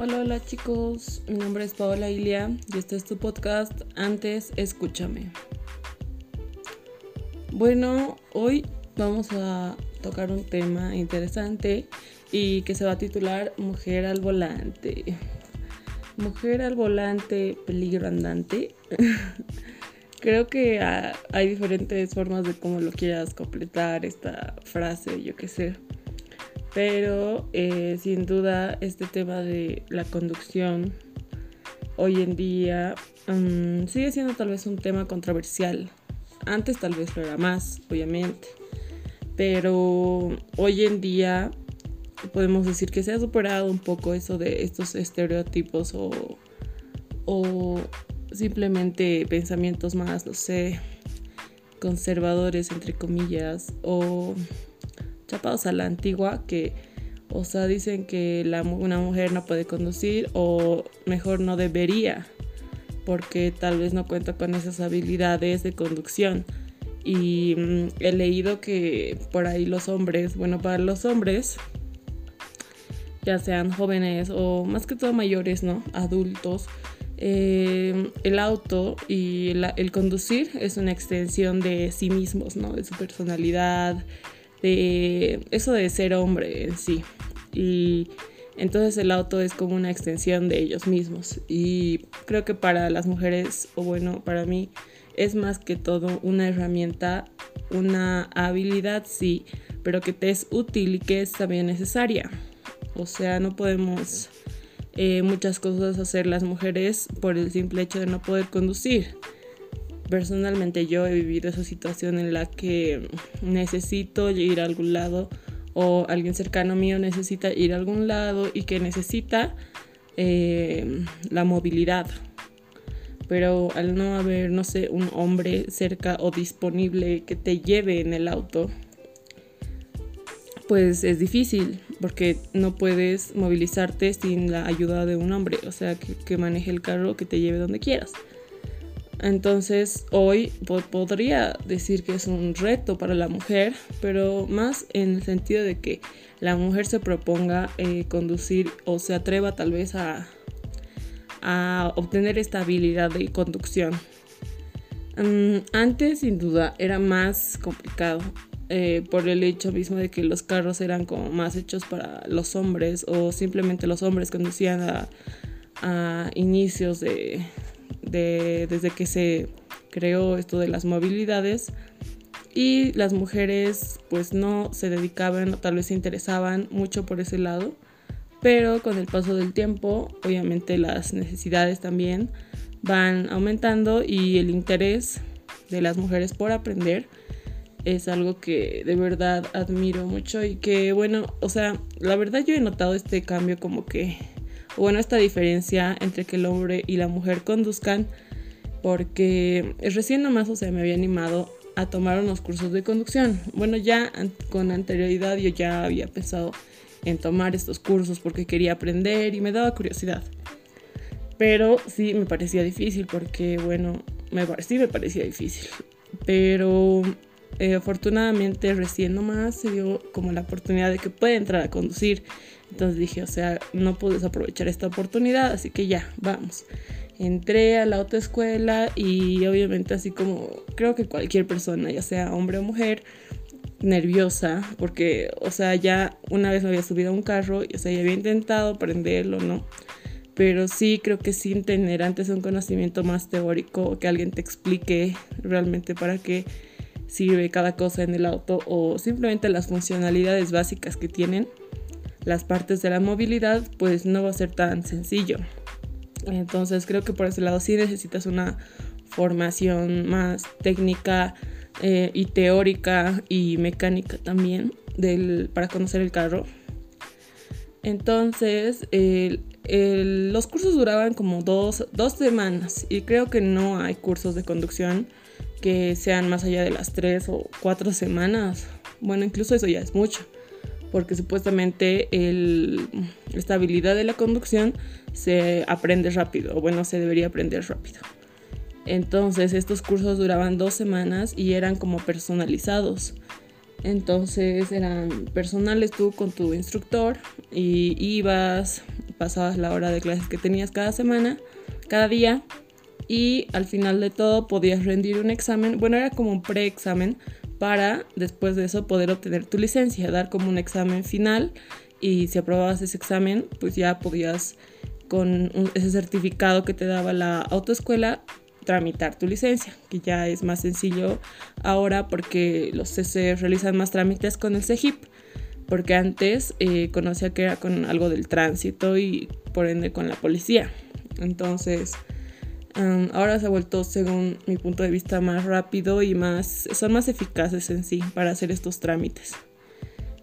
Hola, hola chicos, mi nombre es Paola Ilia y este es tu podcast Antes Escúchame. Bueno, hoy vamos a tocar un tema interesante y que se va a titular Mujer al volante. Mujer al volante, peligro andante. Creo que hay diferentes formas de cómo lo quieras completar esta frase, yo qué sé. Pero eh, sin duda este tema de la conducción hoy en día mm, sigue siendo tal vez un tema controversial. Antes tal vez lo era más, obviamente. Pero hoy en día podemos decir que se ha superado un poco eso de estos estereotipos o, o simplemente pensamientos más, no sé, conservadores, entre comillas, o chapados a la antigua que, o sea, dicen que la, una mujer no puede conducir o mejor no debería porque tal vez no cuenta con esas habilidades de conducción. Y mm, he leído que por ahí los hombres, bueno, para los hombres, ya sean jóvenes o más que todo mayores, ¿no? Adultos, eh, el auto y el conducir es una extensión de sí mismos, ¿no? De su personalidad, de eso de ser hombre en sí. Y entonces el auto es como una extensión de ellos mismos. Y creo que para las mujeres, o bueno, para mí, es más que todo una herramienta, una habilidad, sí, pero que te es útil y que es también necesaria. O sea, no podemos eh, muchas cosas hacer las mujeres por el simple hecho de no poder conducir personalmente yo he vivido esa situación en la que necesito ir a algún lado o alguien cercano mío necesita ir a algún lado y que necesita eh, la movilidad. Pero al no haber, no sé, un hombre cerca o disponible que te lleve en el auto, pues es difícil porque no puedes movilizarte sin la ayuda de un hombre, o sea, que, que maneje el carro, que te lleve donde quieras. Entonces hoy podría decir que es un reto para la mujer, pero más en el sentido de que la mujer se proponga eh, conducir o se atreva tal vez a, obtener esta habilidad de conducción. Mm, antes sin duda era más complicado eh, por el hecho mismo de que los carros eran como más hechos para los hombres o simplemente los hombres conducían a inicios de, desde que se creó esto de las movilidades. Y las mujeres pues no se dedicaban o tal vez se interesaban mucho por ese lado, pero con el paso del tiempo obviamente las necesidades también van aumentando y el interés de las mujeres por aprender es algo que de verdad admiro mucho y que bueno, o sea, la verdad yo he notado este cambio como que bueno, esta diferencia entre que el hombre y la mujer conduzcan, porque recién nomás, o sea, me había animado a tomar unos cursos de conducción. Bueno, ya con anterioridad yo ya había pensado en tomar estos cursos porque quería aprender y me daba curiosidad. Pero sí me parecía difícil porque, bueno, me, sí me parecía difícil. Pero eh, afortunadamente recién nomás se dio como la oportunidad de que pueda entrar a conducir. Entonces dije, o sea, no puedes aprovechar esta oportunidad, así que ya, vamos. Entré a la autoescuela y obviamente así como creo que cualquier persona, ya sea hombre o mujer, nerviosa, porque, o sea, ya una vez me había subido a un carro y, o sea, ya había intentado aprenderlo, ¿no? Pero sí creo que sin tener antes un conocimiento más teórico, que alguien te explique realmente para qué sirve cada cosa en el auto o simplemente las funcionalidades básicas que tienen las partes de la movilidad, pues no va a ser tan sencillo. Entonces creo que por ese lado sí necesitas una formación más técnica eh, y teórica y mecánica también del, para conocer el carro. Entonces los cursos duraban como dos, dos semanas y creo que no hay cursos de conducción que sean más allá de las tres o cuatro semanas. Bueno, incluso eso ya es mucho, porque supuestamente el, esta habilidad de la conducción se aprende rápido, o bueno, se debería aprender rápido. Entonces estos cursos duraban dos semanas y eran como personalizados. Entonces eran personales tú con tu instructor y ibas, pasabas la hora de clases que tenías cada semana, cada día, y al final de todo podías rendir un examen, bueno, era como un preexamen para después de eso poder obtener tu licencia, dar como un examen final y si aprobabas ese examen, pues ya podías con ese certificado que te daba la autoescuela tramitar tu licencia, que ya es más sencillo ahora porque los CC realizan más trámites con el CEGIP, porque antes eh, conocía que era con algo del tránsito y por ende con la policía. Entonces, ahora se ha vuelto, según mi punto de vista, más rápido y más, son más eficaces en sí para hacer estos trámites.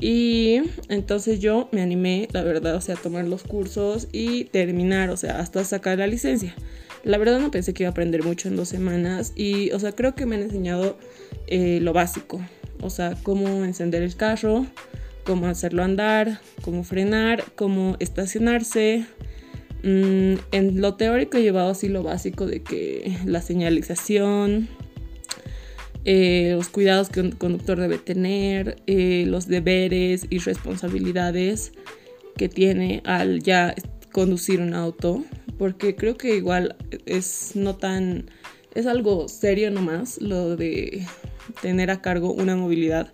Y entonces yo me animé, la verdad, o sea, a tomar los cursos y terminar, o sea, hasta sacar la licencia. La verdad no pensé que iba a aprender mucho en dos semanas y, o sea, creo que me han enseñado eh, lo básico, o sea, cómo encender el carro, cómo hacerlo andar, cómo frenar, cómo estacionarse. Mm, en lo teórico he llevado así lo básico de que la señalización, eh, los cuidados que un conductor debe tener, eh, los deberes y responsabilidades que tiene al ya conducir un auto, porque creo que igual es no tan, es algo serio nomás lo de tener a cargo una movilidad,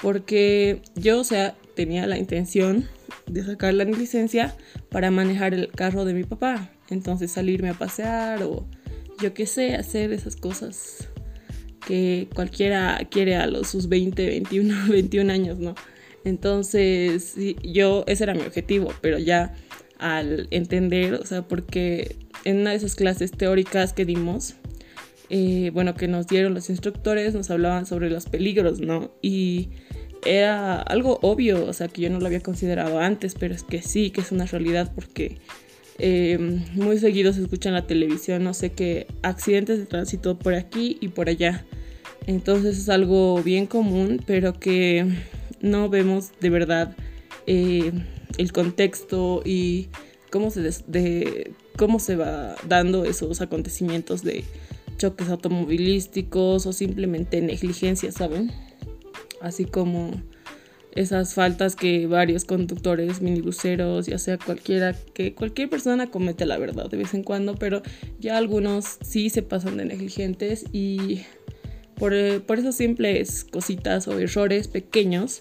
porque yo, o sea, tenía la intención de sacar la licencia para manejar el carro de mi papá, entonces salirme a pasear o yo qué sé, hacer esas cosas que cualquiera quiere a los sus 20, 21, 21 años, ¿no? Entonces, yo, ese era mi objetivo, pero ya al entender, o sea, porque en una de esas clases teóricas que dimos, eh, bueno, que nos dieron los instructores, nos hablaban sobre los peligros, ¿no? Y era algo obvio, o sea, que yo no lo había considerado antes, pero es que sí, que es una realidad porque eh, muy seguido se escucha en la televisión, no sé qué, accidentes de tránsito por aquí y por allá. Entonces es algo bien común, pero que no vemos de verdad eh, el contexto y cómo se, de, cómo se va dando esos acontecimientos de choques automovilísticos o simplemente negligencia, ¿saben? Así como esas faltas que varios conductores, minibuseros, ya sea cualquiera, que cualquier persona comete la verdad de vez en cuando, pero ya algunos sí se pasan de negligentes y eh, por, esos simples cositas o errores pequeños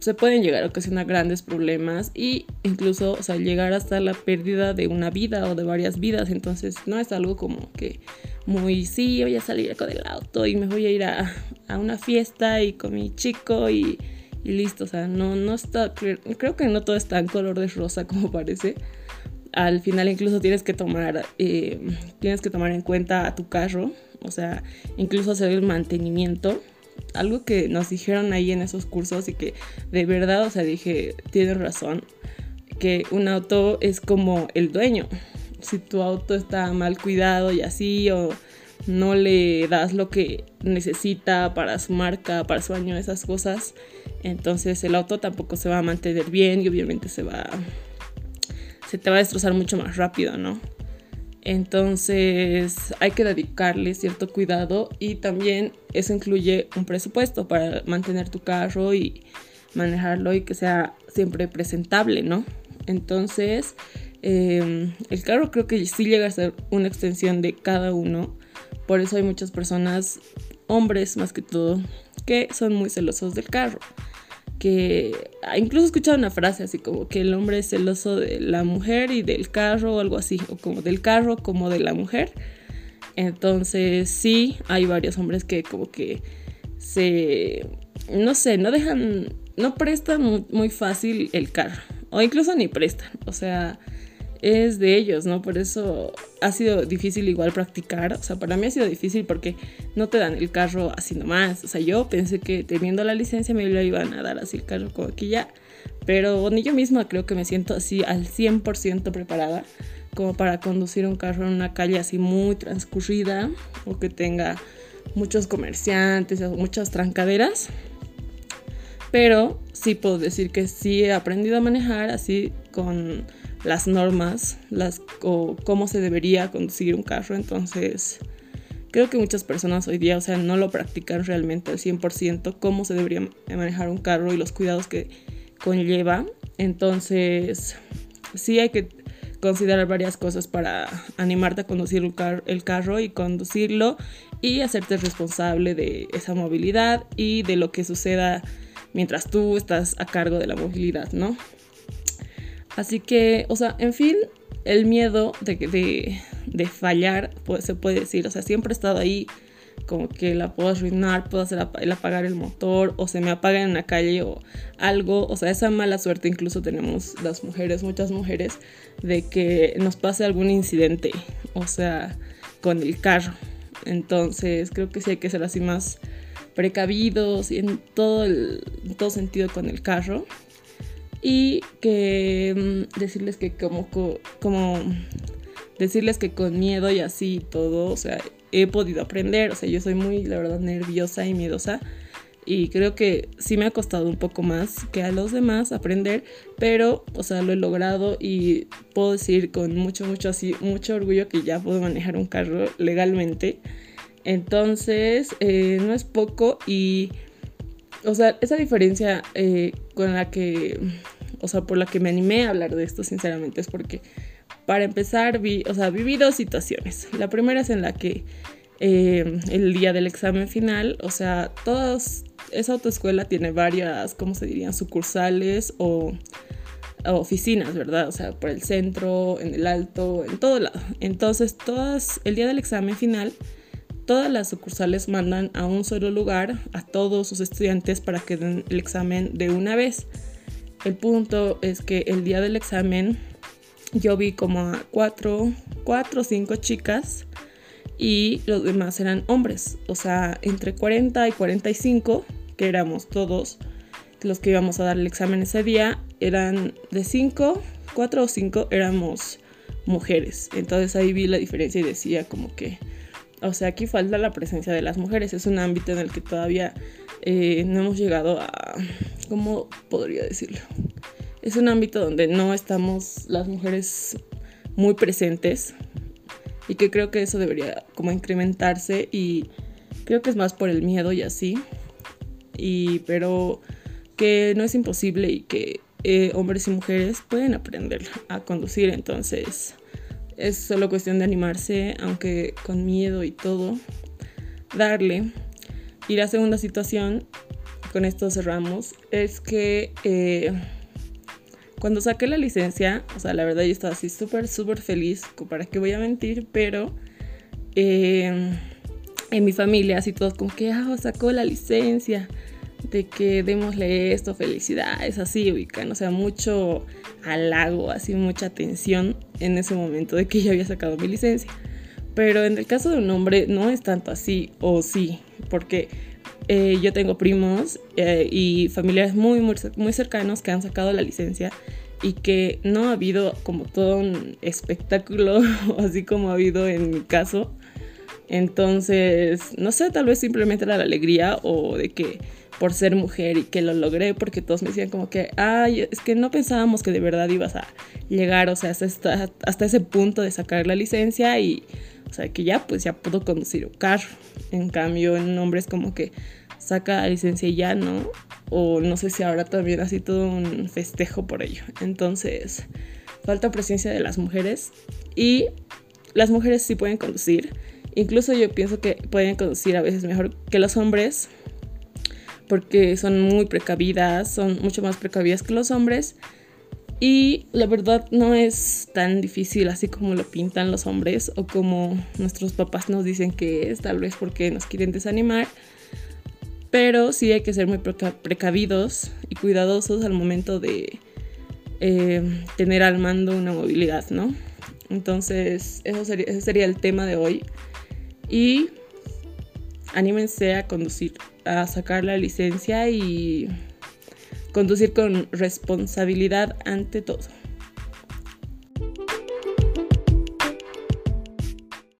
se pueden llegar a ocasionar grandes problemas y incluso o llegar hasta la pérdida de una vida o de varias vidas. Entonces no es algo como que muy, sí, voy a salir con el auto y me voy a ir a, a una fiesta y con mi chico y, listo. O sea, no, no está, creo que no todo está en color de rosa como parece. Al final incluso tienes que tomar, eh, tienes que tomar en cuenta a tu carro o sea, incluso hacer el mantenimiento. Algo que nos dijeron ahí en esos cursos y que de verdad, o sea, dije, tienes razón, que un auto es como el dueño. Si tu auto está mal cuidado y así, o no le das lo que necesita para su marca, para su año, esas cosas, entonces el auto tampoco se va a mantener bien y obviamente se va se te va a destrozar mucho más rápido, ¿no? Entonces hay que dedicarle cierto cuidado y también eso incluye un presupuesto para mantener tu carro y manejarlo y que sea siempre presentable, ¿no? Entonces em, el carro creo que sí llega a ser una extensión de cada uno. Por eso hay muchas personas, hombres más que todo, que son muy celosos del carro que incluso he escuchado una frase así como que el hombre es celoso de la mujer y del carro o algo así, o como del carro como de la mujer. Entonces sí, hay varios hombres que como que se, no sé, no dejan, no prestan muy fácil el carro, o incluso ni prestan, o sea, es de ellos, ¿no? Por eso ha sido difícil igual practicar. O sea, para mí ha sido difícil porque no te dan el carro así nomás. O sea, yo pensé que teniendo la licencia me lo iban a dar así el carro como aquí ya. Pero ni yo misma creo que me siento así al 100% preparada como para conducir un carro en una calle así muy transcurrida o que tenga muchos comerciantes o muchas trancaderas. Pero sí puedo decir que sí he aprendido a manejar así con las normas, las, o cómo se debería conducir un carro. Entonces, creo que muchas personas hoy día, o sea, no lo practican realmente al 100% cómo se debería manejar un carro y los cuidados que conlleva. Entonces, sí hay que considerar varias cosas para animarte a conducir el, el carro y conducirlo y hacerte responsable de esa movilidad y de lo que suceda mientras tú estás a cargo de la movilidad, ¿no? Así que, o sea, en fin, el miedo de, de, de fallar, pues se puede decir, o sea, siempre he estado ahí como que la puedo arruinar, puedo hacer el apagar el motor o se me apaga en la calle o algo, o sea, esa mala suerte incluso tenemos las mujeres, muchas mujeres, de que nos pase algún incidente, o sea, con el carro. Entonces, creo que sí hay que ser así más precavidos y en todo, el, todo sentido con el carro. Y que mm, decirles que como, como decirles que con miedo y así todo, o sea, he podido aprender. O sea, yo soy muy, la verdad, nerviosa y miedosa. Y creo que sí me ha costado un poco más que a los demás aprender, pero, o sea, lo he logrado y puedo decir con mucho, mucho, así, mucho orgullo que ya puedo manejar un carro legalmente. Entonces, eh, no es poco y, o sea, esa diferencia eh, con la que, o sea, por la que me animé a hablar de esto, sinceramente, es porque para empezar, vi, o sea, viví dos situaciones. La primera es en la que eh, el día del examen final, o sea, todas, esa autoescuela tiene varias, ¿cómo se dirían? Sucursales o, oficinas, ¿verdad? O sea, por el centro, en el alto, en todo lado. Entonces, todas, el día del examen final, todas las sucursales mandan a un solo lugar a todos sus estudiantes para que den el examen de una vez. El punto es que el día del examen yo vi como a cuatro, cuatro o cinco chicas y los demás eran hombres, o sea, entre 40 y 45, que éramos todos los que íbamos a dar el examen ese día, eran de 5, 4 o 5 éramos mujeres. Entonces ahí vi la diferencia y decía como que, o sea, aquí falta la presencia de las mujeres, es un ámbito en el que todavía eh, no hemos llegado a, ¿cómo podría decirlo? es un ámbito donde no estamos las mujeres muy presentes y que creo que eso debería como incrementarse y creo que es más por el miedo y así. Y pero que no es imposible y que eh, hombres y mujeres pueden aprender a conducir. Entonces es solo cuestión de animarse aunque con miedo y todo darle. Y la segunda situación con esto cerramos es que eh, cuando saqué la licencia, o sea, la verdad yo estaba así súper, súper feliz, para qué voy a mentir, pero em, en mi familia así todos como que, ah, sacó la licencia, de que démosle esto, felicidades, así, ubican, o sea, mucho halago, así, mucha atención en ese momento de que yo había sacado mi licencia. Pero en el caso de un hombre no es tanto así, o sí, porque eh, yo tengo primos eh, y familiares muy, muy, muy cercanos que han sacado la licencia y que no ha habido como todo un espectáculo, así como ha habido en mi caso. Entonces, no sé, tal vez simplemente era la alegría o de que por ser mujer y que lo logré, porque todos me decían como que, ay, es que no pensábamos que de verdad ibas a llegar, o sea, hasta, hasta ese punto de sacar la licencia y, o sea, que ya, pues ya puedo conducir un carro. En cambio, en un hombre es como que saca la licencia ya, ¿no? O no sé si ahora también así todo un festejo por ello. Entonces, falta presencia de las mujeres y las mujeres sí pueden conducir. Incluso yo pienso que pueden conducir a veces mejor que los hombres porque son muy precavidas, son mucho más precavidas que los hombres. Y la verdad no es tan difícil así como lo pintan los hombres o como nuestros papás nos dicen que es, tal vez porque nos quieren desanimar pero sí hay que ser muy precavidos y cuidadosos al momento de eh, tener al mando una movilidad, ¿no? Entonces, eso sería, ese sería el tema de hoy. Y anímense a conducir, a sacar la licencia y conducir con responsabilidad ante todo.